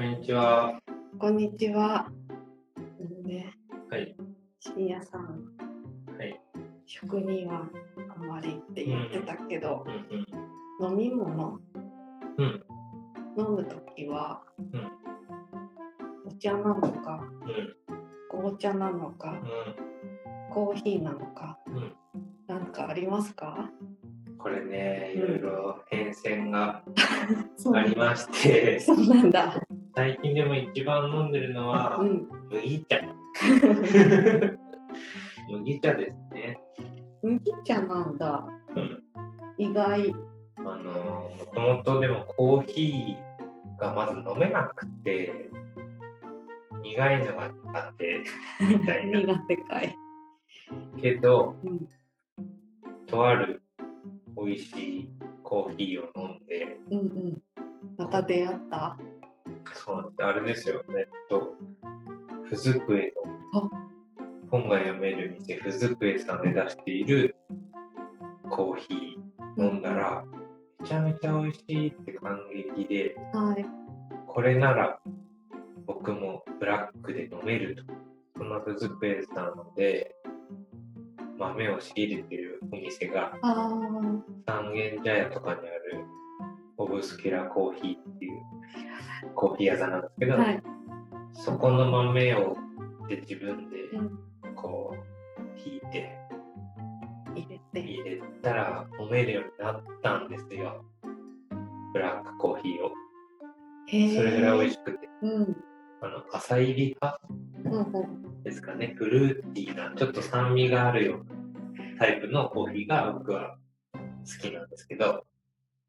こんにちは。こんにちは。ね、はい。深夜さん、はい。食にはあんまりって言ってたけど、うん飲み物うん。うん。飲むときは、うんお茶なのか、うん。紅茶なのか、コーヒーなのか、うん。かありますか？これね、いろいろ変遷が そありまして、そうなんだ。最近でも一番飲んでるのはうん。麦茶。麦茶ですね。麦茶なんだ。うん。意外。あの、もともとでもコーヒーがまず飲めなくて、苦いのがあって、みたいな。苦手かい。けど、うん。とある美味しいコーヒーを飲んで、うんうん。また出会った？そうあれですよ、えっと、ふずくえの本が読める店、ふずくえさんで出しているコーヒー飲んだら、めちゃめちゃ美味しいって感激で、はい。これなら僕もブラックで飲めると。そのふずくえさんで豆を仕入れてるお店があ三軒茶屋とかにあるオブスキュラコーヒーコーヒー屋さんなんですけあ。ど、はい。そこの豆をで自分でうんこう引いて入れて。入れたら飲めるようになったんですよブラックコーヒーを。それぐらい美味しくてうん。あの浅入り派。ですかねフルーティーなちょっと酸味があるようなタイプのコーヒーが僕は好きなんですけど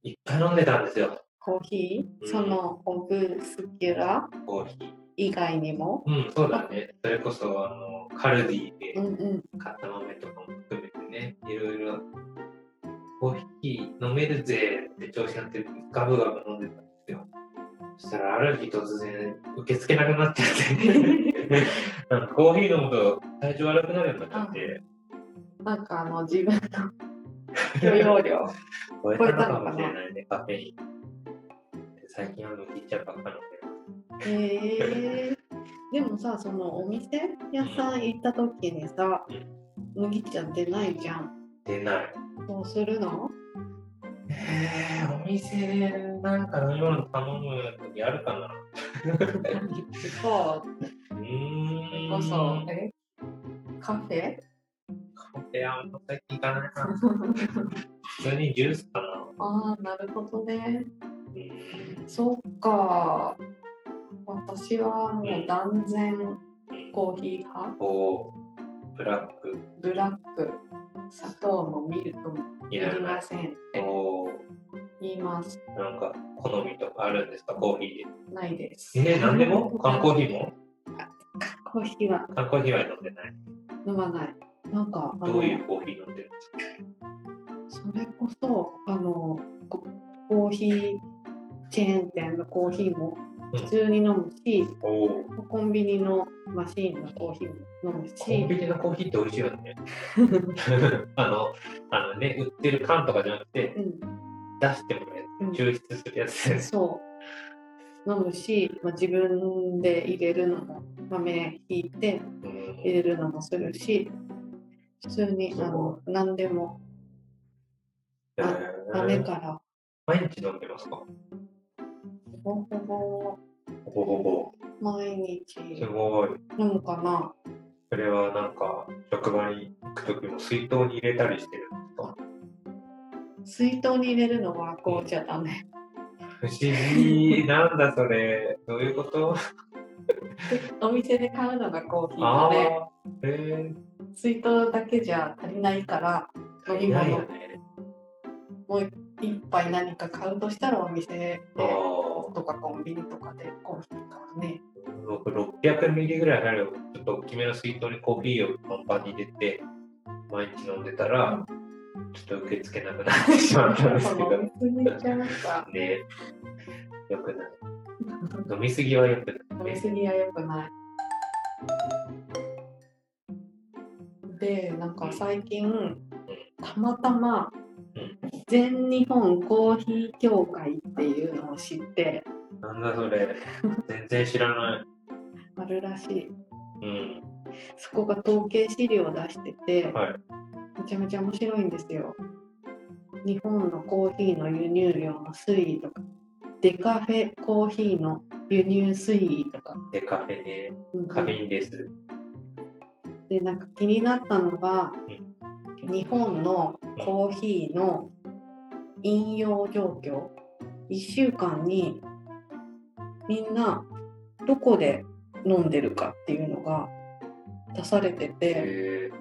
いっぱい飲んでたんですよコーヒー、うんそのオブスキュラ？コーヒー以外にも？うん、そうだね。それこそ、あの、カルディで。買った豆とかも含めてね、いろいろ、コーヒー飲めるぜって調子になってガブガブ飲んでたんですよ。そしたら、ある日突然、受け付けなくなっちゃって、なんかコーヒー飲むと体調悪くなるようになっちゃって、なんかあの自分の許容量。超えたのかもしれないね、カフェイン。で最近は麦茶ばっか飲んでへえ。でもさ、そのお店屋さん行った時にさ、麦茶出ないじゃん。出ない。どうするの？えー、お店でなんか飲み物頼む時あるかな？そううーん。こそ、え？カフェ？カフェあんま最近行かないな。普通にジュースかな。ああ、なるほどね。うんそっか。私はもう断然コーヒー派。おーブラックブラック、砂糖もミルクもいりませんおー言います。なんか好みとかあるんですか？コーヒないです。えー、なんでも？缶コーヒーも？コーヒーは缶コーヒーは飲んでない。飲まない。なんか、どういうコーヒー飲んでるんですか？それこそ、あの、ココーヒーチェーン店のコーヒーも普通に飲むし、おお。コンビニのマシーンのコーヒーも飲むコンし、ビニのコーヒーって美味しいよね。あの、あのね、売ってる缶とかじゃなくて、うん、出してもらえうん。る、抽出するやつ。です。そう。飲むし、まあ、自分で入れるのも、豆ひいてうん。入れるのもするし、普通にあの何でもえー。から、毎日飲んでますか？ほぼほぼほぼほぼ。毎日すごい。飲むかな。それはなんか、職場に行くときも水筒に入れたりしてるんですか？水筒に入れるのは紅茶ダメ。不思議。なんだそれ。どういうこと？お店で買うのがコーヒーああだね。ー。へ水筒だけじゃ足りないから、え。飲み物ね。もう一杯何か買うとしたらお店でとかコンビニとかでコーヒーね。僕600ミリぐらいあるちょっと大きめの水筒にコーヒーをパンパンに入れて毎日飲んでたらちょっと受け付けなくなってしまったんですけど。ねよくない飲みすぎはよくない飲みすぎは良くない。で、なんか最近、たまたまうん全日本コーヒー協会っていうのを知って、なんだそれ。全然知らない。あるらしい。うん。そこが統計資料を出してて、はい。めちゃめちゃ面白いんですよ。日本のコーヒーの輸入量の推移とか、デカフェコーヒーの輸入推移とか、で、カフェね。うんカフェインです。で、なんか気になったのが、日本のコーヒーの飲用状況、1週間にみんなどこで飲んでるかっていうのが出されてて、え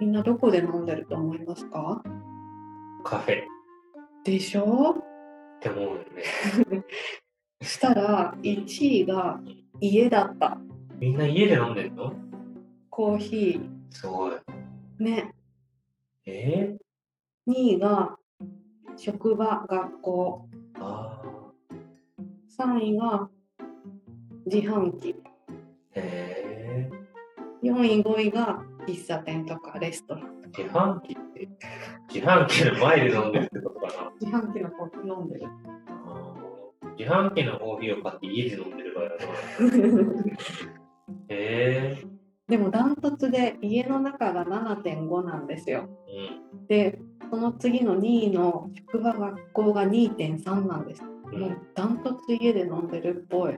みんなどこで飲んでると思いますか？ー、カフェっでしょ？て思うよね。したら1位が家だった。みんな家で飲んでるの？コーヒすごい。ー。ね。え2位が職場、学校。ー、あ3位が自販機。ー。へ4位、5位が喫茶店とかレストラン。ー。自販機って、自販機の前で飲んでるってことかな。自販機のコーヒー飲んでる。あー自販機のコーヒーを買って家で飲んでる場合だな。へえでもダントツで家の中が7.5なんですよ。ー。で、その次の2位の職場、学校が2.3なんです。うん。もうダントツ家で飲んでるっぽい。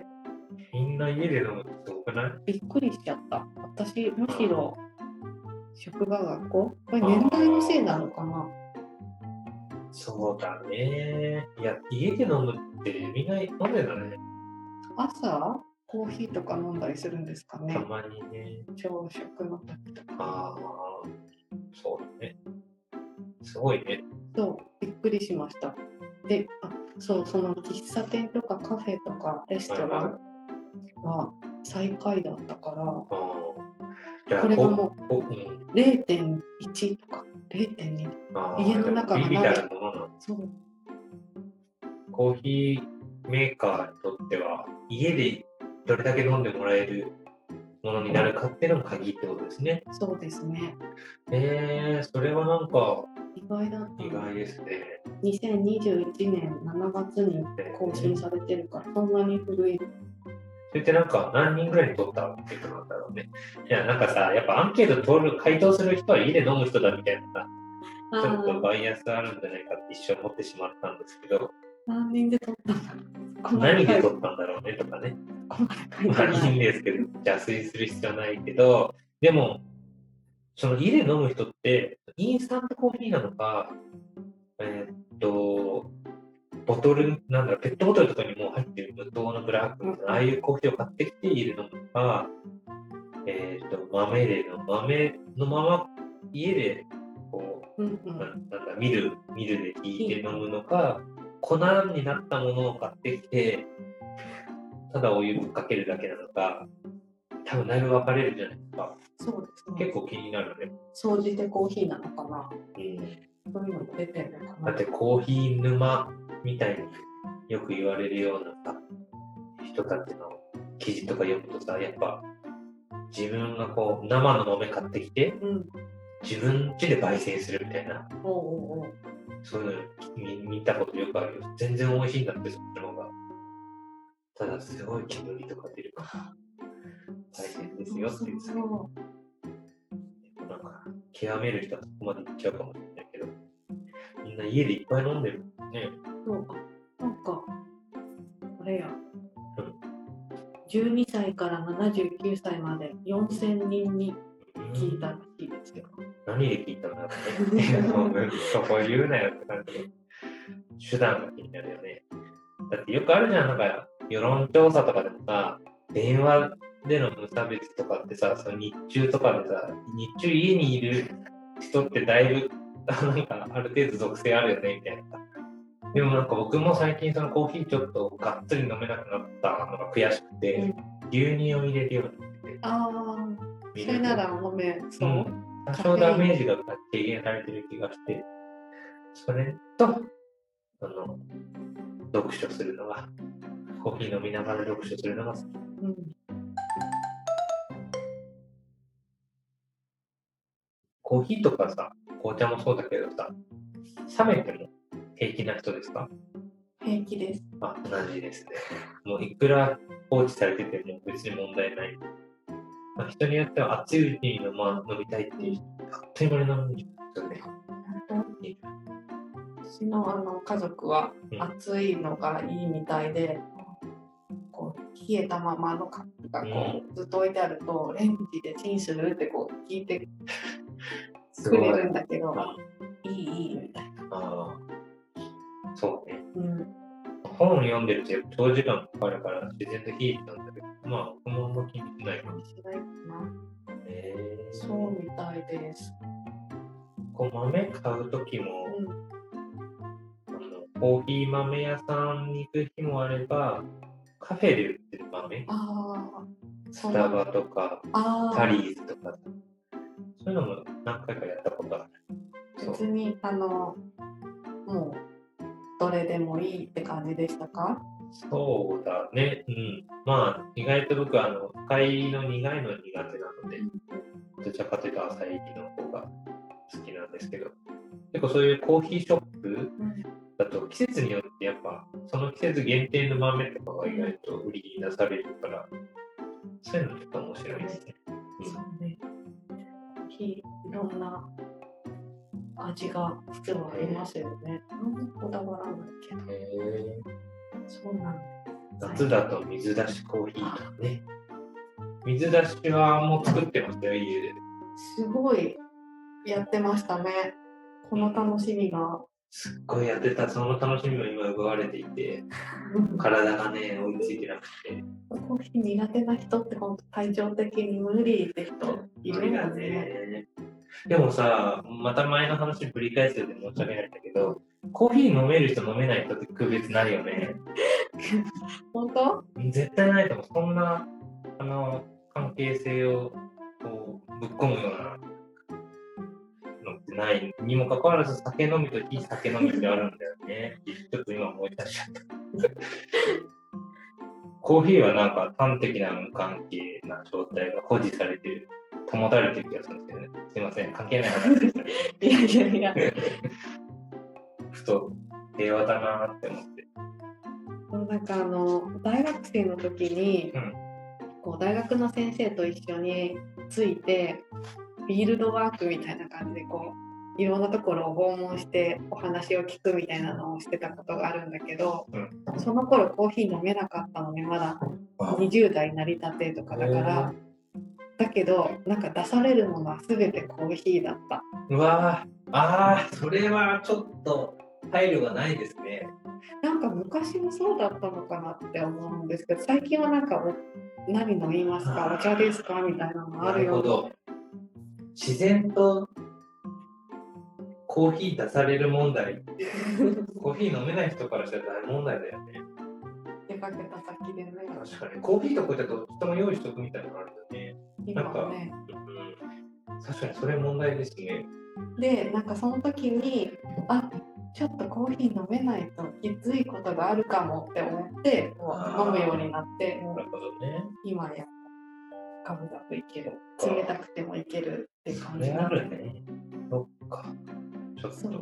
みんな家で飲むってすごくない？びっくりしちゃった。私、むしろ職場、学校？これ年代のせいなのかな？そうだね。いや、家で飲むってみんな飲んでたね。朝、コーヒーとか飲んだりするんですかねたまにね。朝食の時とか。ああ、そうだね。すごいね。そう、びっくりしました。で、あそう、その喫茶店とかカフェとかレストランは最下位だったから、ああ。じゃあ、これがもうこうん、0.1とか0.2。あー家の中がビビたるものなの。そう、コーヒーメーカーにとっては、家でどれだけ飲んでもらえるものになるかっていうのが鍵ってことですね。そうですね。えー、それはなんか意外だ。意外ですね。2021年7月に更新されてるから、そんなに古い。それってなんか何人ぐらいに取ったってことなんだろうね。いや、なんかさ、やっぱアンケート取る、回答する人は家で飲む人だみたいなちょっとーバイアスあるんじゃないかって一瞬思ってしまったんですけど、何人で撮ったんだろう何で取ったんだろうねとかね。まあいい。いんですけど、邪推する必要はないけど、でも、その家で飲む人って、インスタントコーヒーなのか、えーっと、ボトル、なんだろう、ペットボトルとかにもう入ってる無糖のブラックああいうコーヒーを買ってきて家で飲むのか、えーっと、豆での、豆のまま家で、こうんうう、んななんだ、ミル、ミルで引いて飲むのか、粉になったものを買ってきて、ただお湯ぶっかけるだけなのか、多分だいぶ分かれるじゃないですか。そうですね。結構気になるね。総じてコーヒーなのかなうん、そういうのも出てるのかなだってコーヒー沼みたいによく言われるようなさ人たちの記事とか読むとさ、やっぱ自分がこう生の豆買ってきてうん。自分家で焙煎するみたいな、おうおうそういうの見見たことよくあるよ。全然美味しいんだって、そっちの方が。ただすごい煙とか出るから大変ですよっていうさ。そうなんか、極める人はそこまで行っちゃうかもしれないけど、みんな家でいっぱい飲んでるもんね。そうあなんか、これや。12歳から79歳まで4000人に聞いたらしいですよ。何で聞いたんだろうね。そこ言うなよって感じで。手段が気になるよね。だってよくあるじゃん、なんか世論調査とかでもさ、電話での無差別とかってさ、その日中とかでさ、日中家にいる人ってだいぶ、なんかある程度属性あるよね、みたいな。でもなんか僕も最近そのコーヒーちょっとがっつり飲めなくなったのが悔しくて、牛乳を入れるようになってて、ああ、それなら飲めそう？うん多少ダメージが軽減されてる気がして、それと、あの、読書するのが、コーヒー飲みながら読書するのが好き。うんコーヒーとかさ、紅茶もそうだけどさ、冷めても平気な人ですか？平気です。あ、同じですね。もういくら放置されてても別に問題ない。まあ、人によっては熱いうちに飲,、まあ、飲みたいっていう人、あっという間に飲むんですよね。私のあの家族はうん熱いのがいいみたいで、こう冷えたままのカップがこうずっと置いてあると、レンジでチンするってこう聞いてすごい。くれるんだけど、あいいいいみたいな。あー、そうね。うん、本を読んでると長時間かかるから自然と冷えてたんだまあ、僕もあんま気にしないかないかな。へえそうみたいです。こう豆買うときも、うん、あのコーヒー豆屋さんに行く日もあれば、カフェで売ってる豆、あスタバとか、タリーズとか、そういうのも何回かやったことある。別にあのもうどれでもいいって感じでしたか？そうだね。うん。まあ、意外と僕は、あの、深いの苦いの苦手なので、どちらかというと浅いの方が好きなんですけど、結構そういうコーヒーショップうんだと季節によってやっぱ、その季節限定の豆とかが意外と売りに出されるから、そういうのちょっと面白いですね。そうね。いろんな味が普通はありますよね。あんだそうなんだ。夏だと水出しコーヒーとかね。水出しはもう作ってますよ、家で。すごいやってましたね。この楽しみが。すっごいやってた、その楽しみも今奪われていて、体がね、追いついてなくて。コーヒー苦手な人って本当体調的に無理って人いるよね。ね。でもさ、また前の話ぶり返すようで申し訳ないんだけど、コーヒー飲める人飲めない人って区別ないよね。本当？絶対ないと思う。そんな、あの、関係性をこうぶっ込むようなのってないにもかかわらず、酒飲みと非酒飲みってあるんだよね。ちょっと今思い出しちゃった。コーヒーはなんか端的な無関係な状態が保持されてる、保たれてる気がするんですけどね。すいません、関係ない話でした。いやいやいや。ふと平和だなって思って。なんかあの大学生の時に、うん。こう大学の先生と一緒についてフィールドワークみたいな感じでこういろんなところを訪問してお話を聞くみたいなのをしてたことがあるんだけど、うん。その頃コーヒー飲めなかったのねまだ20代なりたてとかだから、だけどなんか出されるものは全てコーヒーだった。うわあ、それはちょっと配慮がないですね。なんか昔もそうだったのかなって思うんですけど最近はなんかお何飲みますか？お茶ですか？みたいなのあなるよるほど。自然とコーヒー出される問題コーヒー飲めない人からしたら大問題だよね。出かけた先でね確かに。コーヒーとこういったどっちとも用意しとくみたいなのあるよね。今はねうん。確かにそれ問題ですね。でなんかその時にあちょっとコーヒー飲めないときついことがあるかもって思ってもう飲むようになってなるほどね。今やガブガブいける冷たくてもいけるってそ感じれあるね。そっか。ちょっと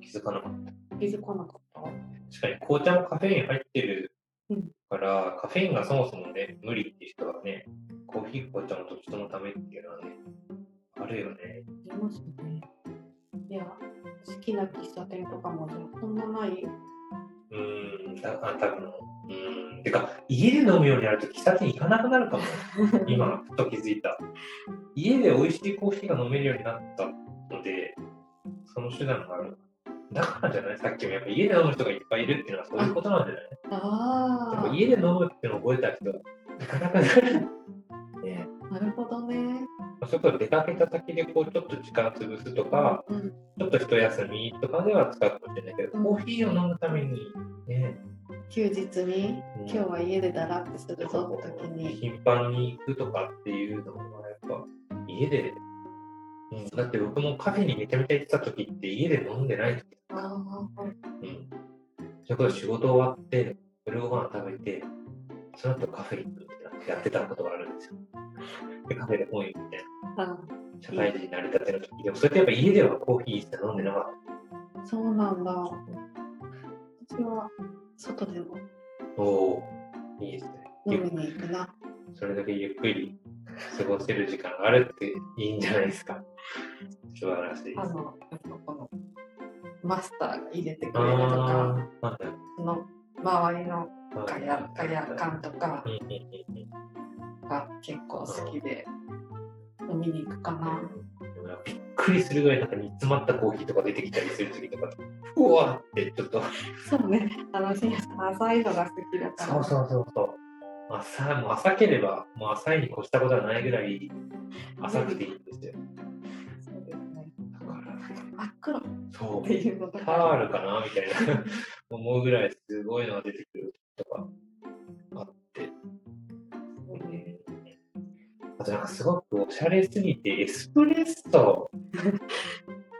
気づかなかった。気づかなかった確かに紅茶もカフェイン入ってるうんから、カフェインがそもそもね、無理って人はね、コーヒー、紅茶もどっちともダメっていうのはね、あるよね。ありますねいや好きな喫茶店とかもじゃあそんなない？うーん、だあ多分うーん、てか、家で飲むようになると喫茶店行かなくなるかも。今、ふと気づいた。家で美味しいコーヒーが飲めるようになったので、その手段がある。だからじゃない？さっきもやっぱ家で飲む人がいっぱいいるっていうのはそういうことなんじゃない？ああ家で飲むっていうのを覚えた人は、なかなかない。ねなるほどねそれこそ出かけた先でこうちょっと時間潰すとか、うん。ちょっと一休みとかでは使うかもしれないけど、うん。コーヒーを飲むために、ね、休日にうん。今日は家でだらってするぞって時に。頻繁に行くとかっていうのはやっぱ家で、うん、だって僕もカフェにめちゃめちゃ行ってた時って家で飲んでない時、ああうん、それこそ仕事終わって夜ご飯食べてその後カフェ行くみたいなやってたことがあるんですよ。でカフェで本読むみたい社会人になりたての時でもそれってやっぱ家ではコーヒーしか飲んでなかっそうなんだ私は外でもおおー、いいですね。飲みに行くな。それだけゆっくり過ごせる時間があるっていいんじゃないですか。素晴らしいです。あの、やっぱこのマスターが入れてくれるとか、その周りのはいガヤガヤ感とかうんうんうんうんが結構好きで飲みに行くかな。びっくりするぐらいなんか煮詰まったコーヒーとか出てきたりする時とか、うわってちょっと、そうね、あの、深夜さん浅いのが好きだから。そうそうそうそう。浅もう浅ければ、もう浅いに越したことはないぐらい浅くていいんですよ。そうですね。だから、真っ黒っそうて、いうのとタか。ールかなみたいな 思うぐらいすごいのが出てくるとかなんかすごくおしゃれすぎて、エスプレッソ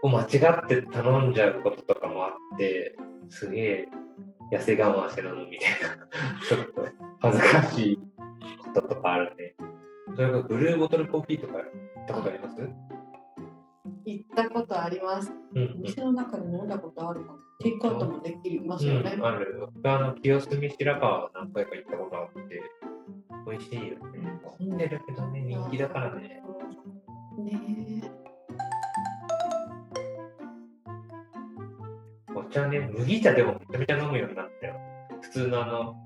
を間違って頼んじゃうこととかもあって、すげえ痩せ我慢して飲むみたいな、ちょっと恥ずかしいこととかあるね。それからブルーボトルコーヒーとか行ったことあります？行ったことあります。うんうん店の中で飲んだことあるかも。テイクアウトもできますよね。うん、ある。僕はあの清澄白河は何回か行ったことあって、美味しいよね。混んでるけどね、人気だからね。ねお茶ね、麦茶でもめちゃめちゃ飲むようになったよ。普通のあの、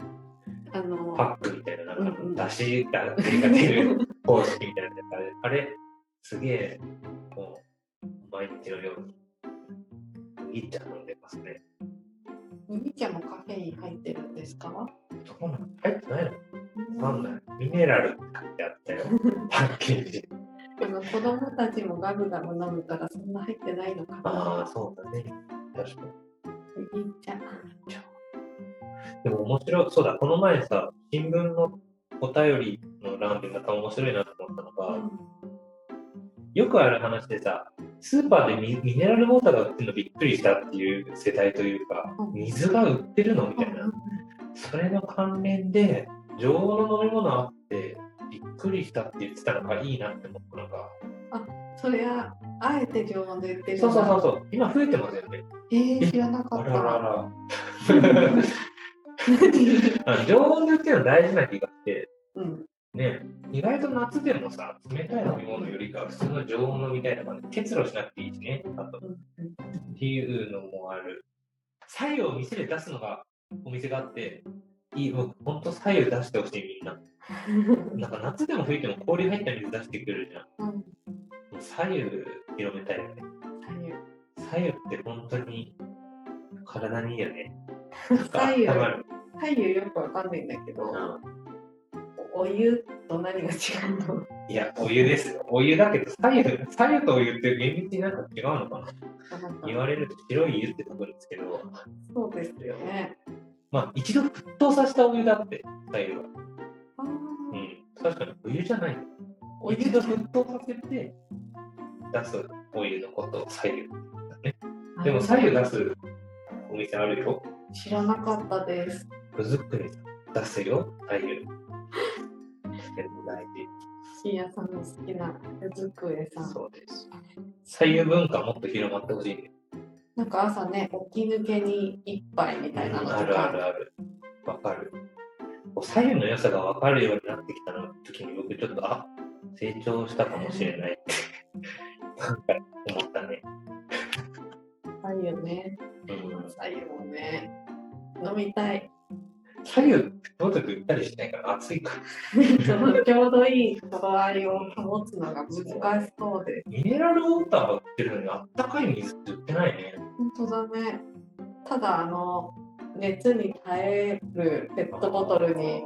え。あの、パックみたいな、なんかだしが出る方式みたいなあれ、あれ、すげえ、もう、毎日のように、麦茶飲んでますね。麦茶もカフェイン入ってるんですか？そうなの？入ってないの？わかんない。ミネラルって書いてあったよ、パッケージ。あの子供たちもガブガブ飲むからそんな入ってないのかああ、な。そうだね。確かに。麦茶。でも面白い、そうだ、この前さ、新聞のお便りの欄でまた面白いなと思ったのが、よくある話でさ、スーパーでミミネラルウォーターが売ってるのびっくりしたっていう世代というかう、ん水が売ってるのみたいな。それの関連で、常温の飲み物あって、びっくりしたって言ってたのがいいなって思ったのが、それは、あえて常温で売ってるそうそうそうう。そう、今増えてますよね。えー、知らなかあっららた。ら。あの常温で売ってるの大事な気がして、意外と夏でもさ、冷たい飲み物よりか普通の常温飲みたいとかね、結露しなくていいしね、あと。うんっていうのもある。左右を店で出すのがお店があって、いい、僕、ほんと左右出してほしい、みんな。なんか夏でも冬でも氷入った水出してくるじゃん。うん。左右広めたいよね。左右って本当に体にいいよね。左右。左右よくわかんないんだけど、うんお湯と何が違うの？いや、お湯ですよ。お湯だけど、左右、左右とお湯って厳密になんか違うのかな？言われると白い湯ってところですけど、そうですよね。まあ一度沸騰させたお湯だって、左右は。うん。確かにお湯じゃない。お湯一度沸騰させて出すお湯のことを左右。でも左右出すお店あるよ。知らなかったです。手作り出すよ、左右。でも大深夜さんの好きな手机さ事。ん。そうです。左右文化もっと広まってほしいね。なんか朝ね、起き抜けに一杯みたいなのとか。あるあるある。わかる。左右の良さがわかるようになってきたの時に僕ちょっと、あ、成長したかもしれないって、なんか思ったね。左右ね。うん。左右もね。飲みたい。左右どうやって売ったりしないから暑いか ちょうどいい頃合いを保つのが難しそうです。ミネラルウォーターが売ってるのにあったかい水って売ってないね。本当だね。ただ、あの、熱に耐えるペットボトルに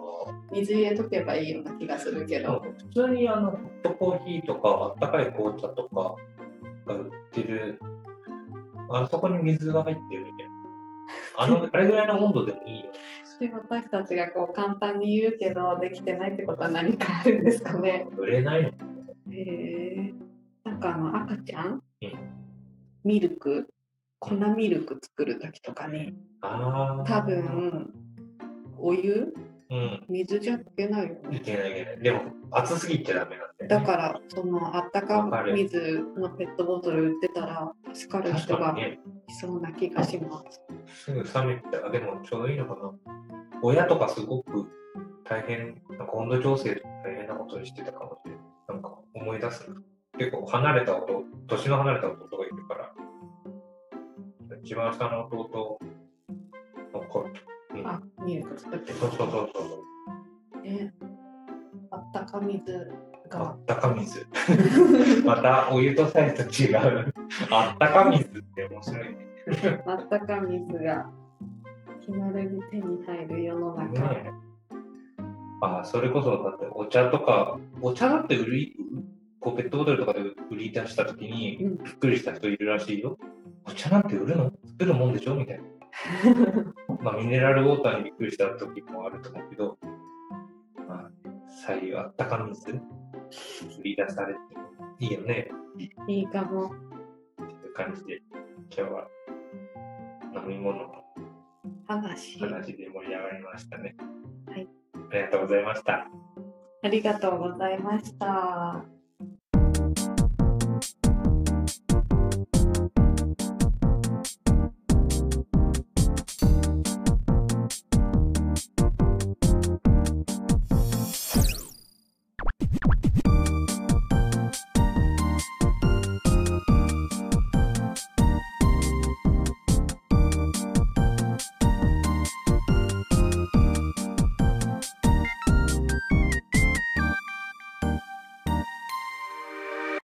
水入れとけばいいような気がするけど。普通にあのホットコーヒーとかあったかい紅茶とかが売ってる、あそこに水が入ってるみたいな。あの、あれぐらいの温度でもいいよ。で私たちがこう簡単に言うけど、できてないってことは何かあるんですかね。売れないの？へえなんかあの赤ちゃん、うんミルク、粉ミルク作るときとかに、ああ。多分、お湯？ううん。水じゃ溶けないよいね。けないいけない。でも、熱すぎちゃダメなんだよ、ね。だから、そのあったか水のペットボトル売ってたら、助かる確人がいそうな気がします。すぐ冷めたら、でもちょうどいいのかな。親とかすごく大変、なんか温度調整とか大変なことにしてたかもしれない。なんか思い出すな。結構離れた弟、年の離れた弟がいるから、一番下の弟の子、うん、あ、ミルク作ってそうそうそうそう。ね。あったか水あが。ったか水。またお湯とサイズと違う。あったか水って面白いね。あったか水が気軽に手に入る世の中。ねあそれこそだってお茶とか、お茶だって売り、こうペットボトルとかで売り出したときにうんびっくりした人いるらしいよ。お茶なんて売るの？作るもんでしょ？みたいな。まあミネラルウォーターにびっくりした時もあると思うけど、まあ、左右あったか水売り出されていいよね。いいかも。っていう感じで、今日は飲み物の話。話で盛り上がりましたね。はい。ありがとうございました。ありがとうございました。